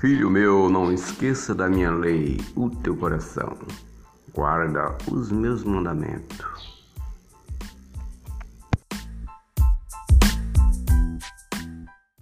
Filho meu, não esqueça da minha lei, o teu coração. Guarda os meus mandamentos.